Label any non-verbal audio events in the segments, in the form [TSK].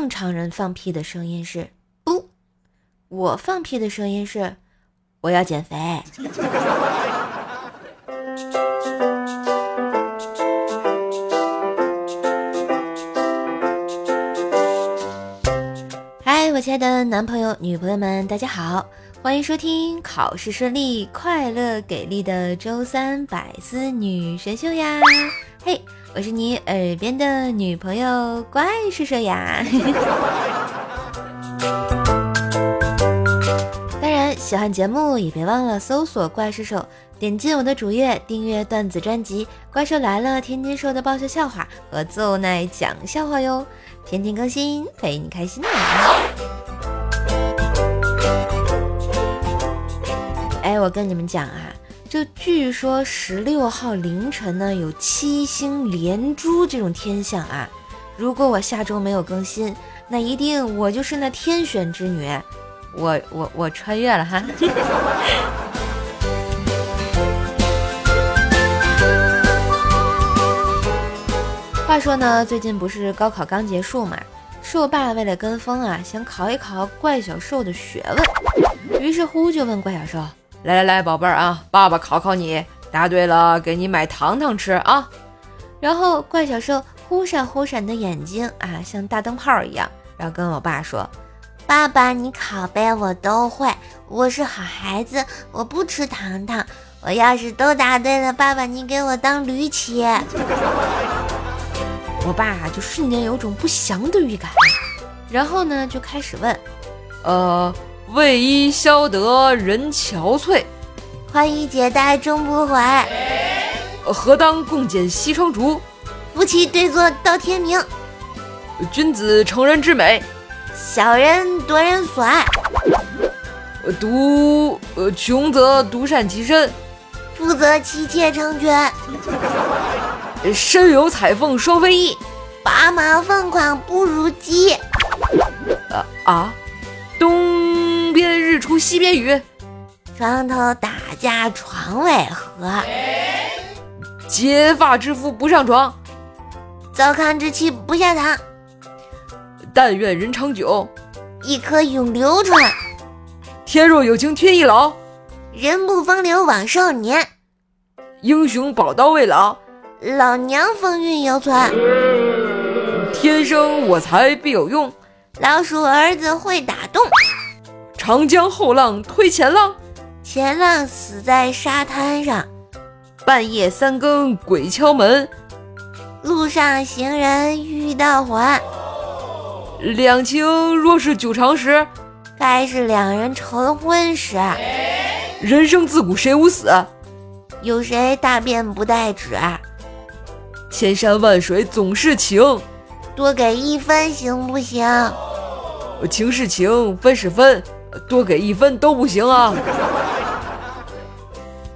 正常人放屁的声音是不，我放屁的声音是我要减肥。[LAUGHS] 嗨，我亲爱的男朋友、女朋友们，大家好，欢迎收听考试顺利、快乐给力的周三百思女神秀呀！嘿。我是你耳边的女朋友怪兽兽呀！[LAUGHS] 当然，喜欢节目也别忘了搜索怪兽兽，点进我的主页订阅段子专辑《怪兽来了》，天津说的爆笑笑话和邹奈讲笑话哟，天天更新，陪你开心。哎，我跟你们讲啊。这据说十六号凌晨呢有七星连珠这种天象啊，如果我下周没有更新，那一定我就是那天选之女，我我我穿越了哈。[LAUGHS] 话说呢，最近不是高考刚结束嘛，兽爸为了跟风啊，想考一考怪小兽的学问，于是乎就问怪小兽。来来来，宝贝儿啊，爸爸考考你，答对了给你买糖糖吃啊。然后怪小兽忽闪忽闪的眼睛啊，像大灯泡一样，然后跟我爸说：“爸爸，你考呗，我都会，我是好孩子，我不吃糖糖。我要是都答对了，爸爸你给我当驴骑。[LAUGHS] ”我爸就瞬间有种不祥的预感，然后呢就开始问：“呃。”为伊消得人憔悴，宽衣解带终不悔。何当共剪西窗烛？夫妻对坐到天明。君子成人之美，小人夺人所爱。独呃穷则独善其身，富则妻妾成群。身有彩凤双飞翼，拔马凤凰不如鸡。啊啊，出西边雨，床头打架床尾和。结发之夫不上床，糟糠之妻不下堂。但愿人长久，一颗永流传。天若有情天亦老，人不风流枉少年。英雄宝刀未老，老娘风韵犹存。天生我材必有用，老鼠儿子会打洞。长江后浪推前浪，前浪死在沙滩上。半夜三更鬼敲门，路上行人欲断还。两情若是久长时，该是两人成婚时。人生自古谁无死？有谁大便不带纸？千山万水总是情，多给一分行不行？情是情，分是分。多给一分都不行啊！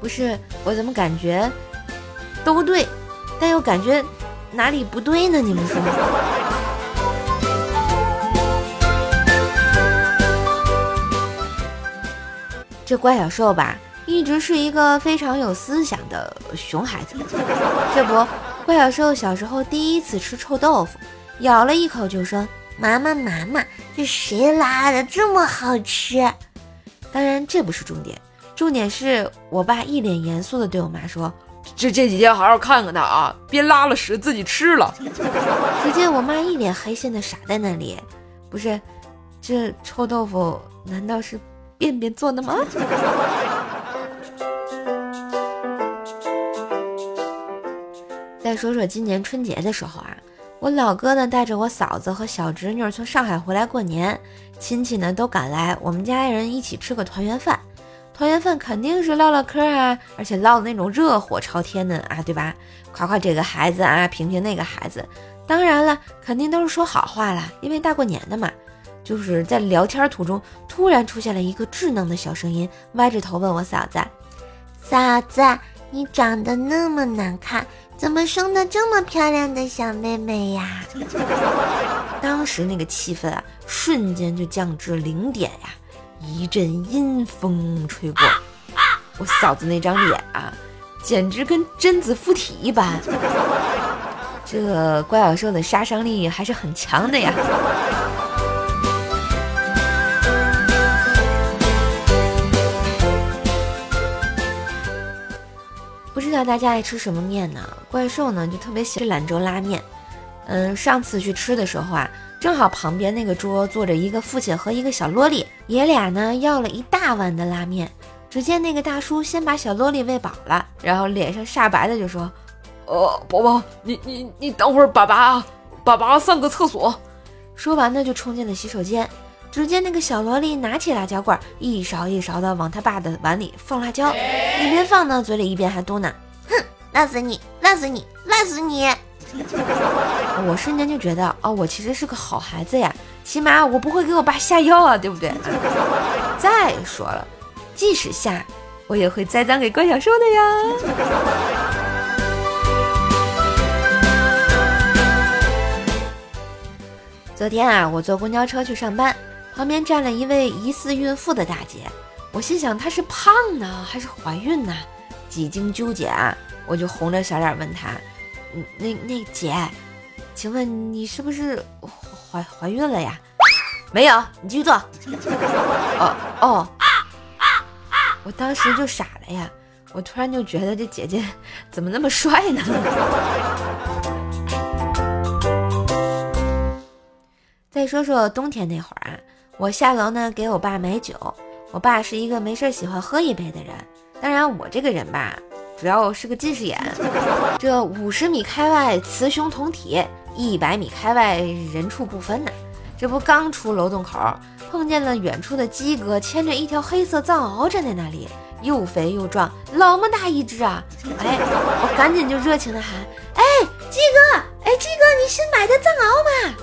不是我怎么感觉都对，但又感觉哪里不对呢？你们说？这怪小兽吧，一直是一个非常有思想的熊孩子。这不，怪小兽小时候第一次吃臭豆腐，咬了一口就说。妈妈，妈妈，这谁拉的这么好吃？当然，这不是重点，重点是我爸一脸严肃的对我妈说：“这这几天好好看看他啊，别拉了屎自己吃了。”只见我妈一脸黑线的傻在那里，不是，这臭豆腐难道是便便做的吗？再说说今年春节的时候啊。我老哥呢，带着我嫂子和小侄女从上海回来过年，亲戚呢都赶来，我们家人一起吃个团圆饭。团圆饭肯定是唠唠嗑啊，而且唠的那种热火朝天的啊，对吧？夸夸这个孩子啊，评评那个孩子。当然了，肯定都是说好话啦，因为大过年的嘛。就是在聊天途中，突然出现了一个稚嫩的小声音，歪着头问我嫂子：“嫂子，你长得那么难看。”怎么生的这么漂亮的小妹妹呀？[LAUGHS] 当时那个气氛啊，瞬间就降至零点呀！一阵阴风吹过，我嫂子那张脸啊，简直跟贞子附体一般。这怪小兽的杀伤力还是很强的呀！大家爱吃什么面呢？怪兽呢就特别喜欢兰州拉面。嗯，上次去吃的时候啊，正好旁边那个桌坐着一个父亲和一个小萝莉，爷俩呢要了一大碗的拉面。只见那个大叔先把小萝莉喂饱了，然后脸上煞白的就说：“呃，宝宝，你你你等会儿，爸爸，爸爸上个厕所。”说完呢，就冲进了洗手间。只见那个小萝莉拿起辣椒罐，一勺一勺的往他爸的碗里放辣椒，一边放呢，嘴里一边还嘟囔：“哼，辣死你，辣死你，辣死你！[LAUGHS] ”我瞬间就觉得，哦，我其实是个好孩子呀，起码我不会给我爸下药啊，对不对？[LAUGHS] 再说了，即使下，我也会栽赃给关小兽的呀。昨天啊，我坐公交车去上班。旁边站了一位疑似孕妇的大姐，我心想她是胖呢还是怀孕呢？几经纠结啊，我就红着小脸问她：“嗯，那那姐，请问你是不是怀怀孕了呀？”“没有，你继续坐。[LAUGHS] ”“哦哦。”我当时就傻了呀，我突然就觉得这姐姐怎么那么帅呢？[LAUGHS] 再说说冬天那会儿啊。我下楼呢，给我爸买酒。我爸是一个没事喜欢喝一杯的人。当然，我这个人吧，主要是个近视眼。[LAUGHS] 这五十米开外雌雄同体，一百米开外人畜不分呢。这不刚出楼洞口，碰见了远处的鸡哥牵着一条黑色藏獒站在那里，又肥又壮，老么大一只啊！哎，我赶紧就热情的喊：“哎，鸡哥，哎，鸡哥，你新买的藏獒吗？”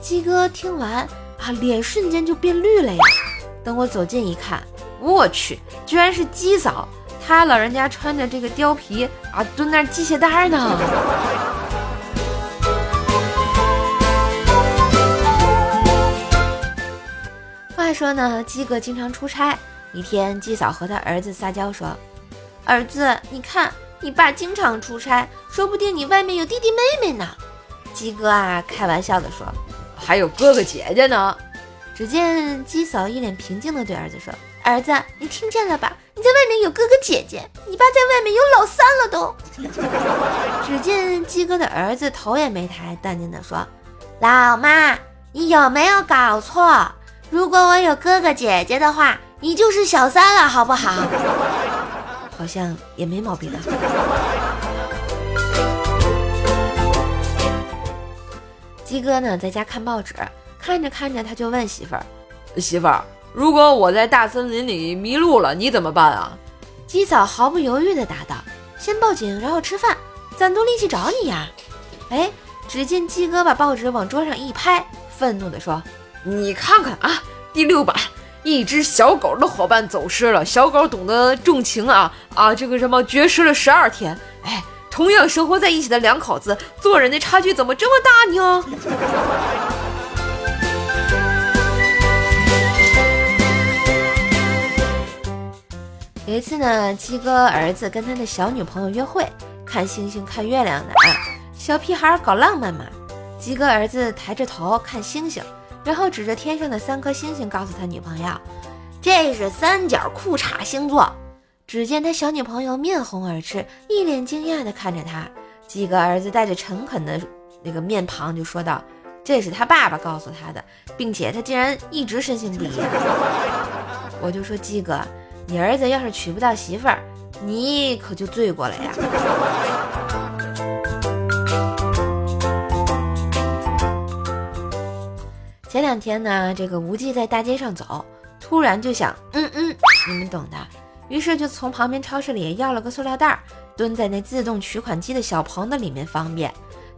鸡哥听完。啊，脸瞬间就变绿了呀！等我走近一看，我去，居然是鸡嫂，她老人家穿着这个貂皮啊，蹲那系鞋带呢。[LAUGHS] 话说呢，鸡哥经常出差，一天鸡嫂和他儿子撒娇说：“儿子，你看你爸经常出差，说不定你外面有弟弟妹妹呢。”鸡哥啊，开玩笑的说。还有哥哥姐姐呢。只见鸡嫂一脸平静的对儿子说：“儿子，你听见了吧？你在外面有哥哥姐姐，你爸在外面有老三了都。[LAUGHS] ”只见鸡哥的儿子头也没抬，淡定地说：“老妈，你有没有搞错？如果我有哥哥姐姐的话，你就是小三了，好不好？” [LAUGHS] 好像也没毛病。鸡哥呢，在家看报纸，看着看着，他就问媳妇儿：“媳妇儿，如果我在大森林里迷路了，你怎么办啊？”鸡嫂毫不犹豫地答道：“先报警，然后吃饭，攒足力气找你呀！”哎，只见鸡哥把报纸往桌上一拍，愤怒地说：“你看看啊，第六版，一只小狗的伙伴走失了，小狗懂得重情啊啊，这个什么绝食了十二天，哎。”同样生活在一起的两口子，做人的差距怎么这么大呢？有一次呢，鸡哥儿子跟他的小女朋友约会，看星星看月亮呢。啊，小屁孩搞浪漫嘛。鸡哥儿子抬着头看星星，然后指着天上的三颗星星，告诉他女朋友：“这是三角裤衩星座。”只见他小女朋友面红耳赤，一脸惊讶地看着他。鸡哥儿子带着诚恳的那个面庞就说道：“这是他爸爸告诉他的，并且他竟然一直深信不疑。[LAUGHS] ”我就说：“鸡哥，你儿子要是娶不到媳妇儿，你可就罪过了呀。”前两天呢，这个无忌在大街上走，突然就想：“嗯嗯，你们懂的。”于是就从旁边超市里要了个塑料袋，蹲在那自动取款机的小棚子里面方便。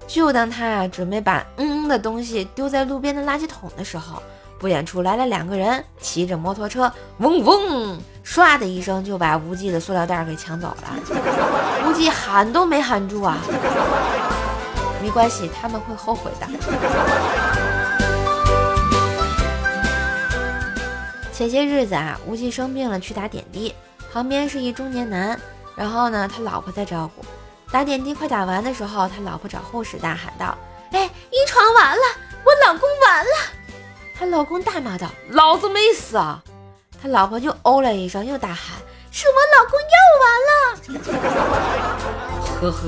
就当他啊准备把嗯嗯的东西丢在路边的垃圾桶的时候，不远处来了两个人，骑着摩托车，嗡嗡，唰的一声就把无忌的塑料袋给抢走了。无忌喊都没喊住啊！没关系，他们会后悔的。前些日子啊，无忌生病了，去打点滴。旁边是一中年男，然后呢，他老婆在照顾。打点滴快打完的时候，他老婆找护士大喊道：“哎，一床完了，我老公完了！”他老公大骂道：“老子没死啊！”他老婆就哦了一声，又大喊：“是我老公又完了。呵呵。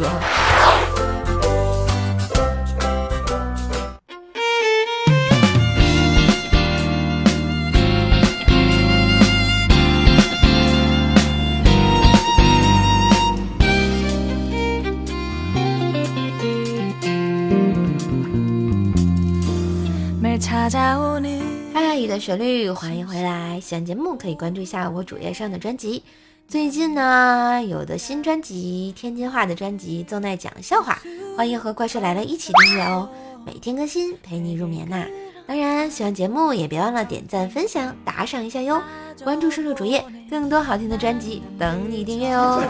爱的旋律，欢迎回来！喜欢节目可以关注一下我主页上的专辑。最近呢，有的新专辑，天津话的专辑，正在讲笑话，欢迎和怪兽来了一起订阅哦。每天更新，陪你入眠呐。当然，喜欢节目也别忘了点赞、分享、打赏一下哟。关注瘦瘦主页，更多好听的专辑等你订阅哦。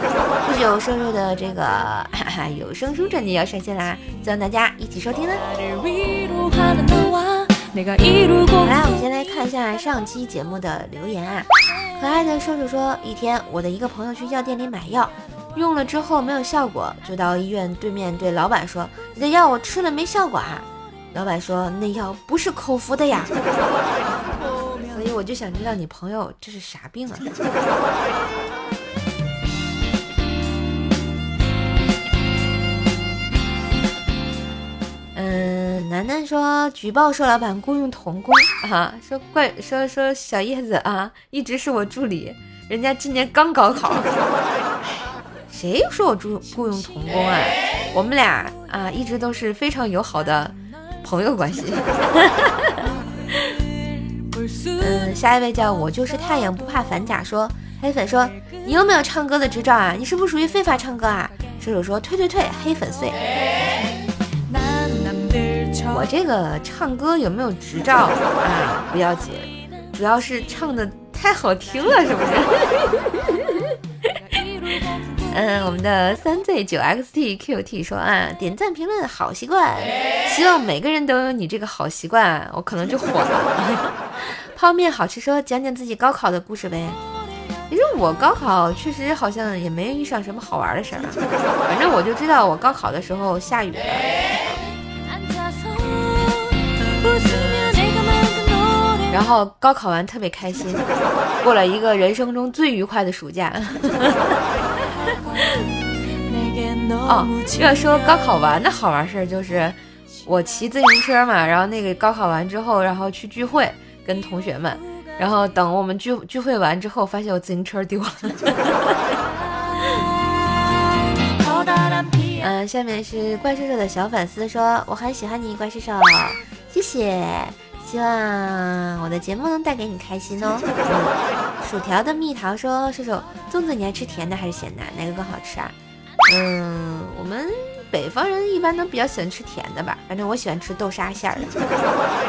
不久，瘦瘦的这个 [LAUGHS] 有声书专辑要上线啦，希望大家一起收听呢。来，我们先来看一下上期节目的留言啊。可爱的瘦瘦说，一天我的一个朋友去药店里买药，用了之后没有效果，就到医院对面对老板说：“你的药我吃了没效果啊？”老板说：“那药不是口服的呀。[LAUGHS] ”所以我就想知道你朋友这是啥病啊？楠楠说举报瘦老板雇佣童工 [LAUGHS] 啊，说怪说说小叶子啊，一直是我助理，人家今年刚高考。[LAUGHS] 谁说我雇雇佣童工啊？我们俩啊，一直都是非常友好的朋友关系。[LAUGHS] 嗯，下一位叫我就是太阳不怕反甲说，黑粉说你有没有唱歌的执照啊？你是不是属于非法唱歌啊？射手说退退退，黑粉碎。我这个唱歌有没有执照啊？不要紧，主要是唱的太好听了，是不是？[LAUGHS] 嗯，我们的三 Z 九 XTQT 说啊，点赞评论好习惯，希望每个人都有你这个好习惯，我可能就火了。[LAUGHS] 泡面好吃说，讲讲自己高考的故事呗。其实我高考确实好像也没遇上什么好玩的事儿，反正我就知道我高考的时候下雨了。然后高考完特别开心，过了一个人生中最愉快的暑假。哦，要说高考完的好玩事儿，就是我骑自行车嘛，然后那个高考完之后，然后去聚会跟同学们，然后等我们聚聚会完之后，发现我自行车丢了。[LAUGHS] 嗯，下面是怪兽兽的小粉丝说，我很喜欢你，怪兽兽，谢谢，希望我的节目能带给你开心哦。[LAUGHS] 薯条的蜜桃说，射手，粽子你爱吃甜的还是咸的？哪个更好吃啊？嗯，我们北方人一般都比较喜欢吃甜的吧，反正我喜欢吃豆沙馅儿的，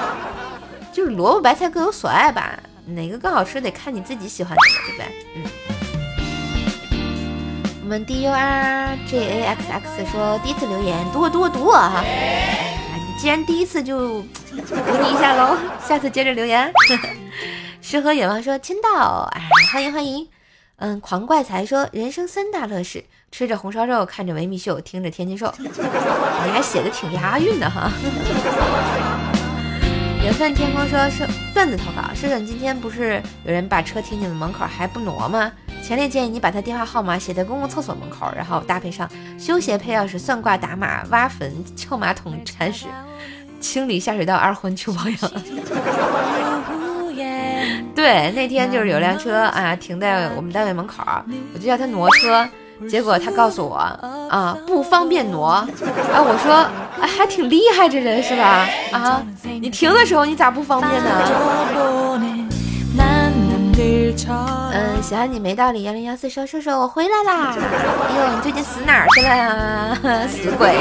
[LAUGHS] 就是萝卜白菜各有所爱吧，哪个更好吃得看你自己喜欢哪个，对不对？嗯。我们 D U R J A X X 说第一次留言，读我读我读我哈！既然第一次就 [TSK] 读你一下喽，[LAUGHS] 下次接着留言。[LAUGHS] 诗和远望说签到，哎，欢迎欢迎。嗯，狂怪才说人生三大乐事，吃着红烧肉，看着维密秀，听着天津兽。[LAUGHS] 你还写的挺押韵的哈。缘分天空说是段子投稿，是你今天不是有人把车停你们门口还不挪吗？强烈建议你把他电话号码写在公共厕所门口，然后搭配上修鞋、配钥匙、算卦、打码、挖坟、撬马桶、铲屎、清理下水道、二婚、求保养。对，那天就是有辆车啊停在我们单位门口，我就叫他挪车，结果他告诉我啊不方便挪。啊，我说还挺厉害这人是吧？啊，你停的时候你咋不方便呢？嗯，喜欢你没道理。幺零幺四说说说我回来啦！[LAUGHS] 哎呦，你最近死哪儿去了呀？[LAUGHS] 死鬼！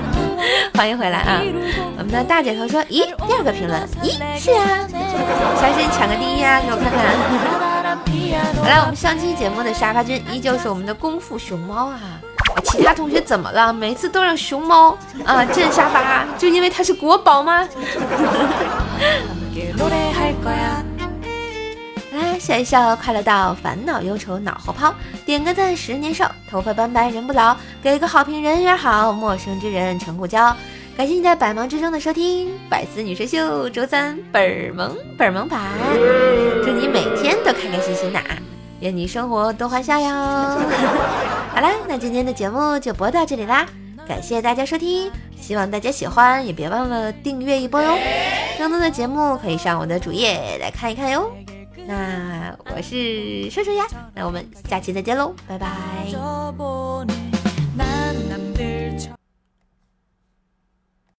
[LAUGHS] 欢迎回来啊！我们的大姐头说，咦，第二个评论，咦，是呀，小心抢个第一啊，给我看看。好来，我们上期节目的沙发君依旧是我们的功夫熊猫啊！其他同学怎么了？每次都让熊猫啊震沙发，就因为它是国宝吗？笑一笑快乐到烦恼忧愁脑后抛点个赞十年少头发斑白人不老给个好评人缘好陌生之人成故交。感谢你在百忙之中的收听百思女神秀周三倍儿萌倍儿萌版。祝你每天都开开心心的啊愿你生活多欢笑哟好啦那今天的节目就播到这里啦。感谢大家收听希望大家喜欢也别忘了订阅一波哟。更多的节目可以上我的主页来看一看哟。那我是瘦瘦呀那我们下期再见喽拜拜。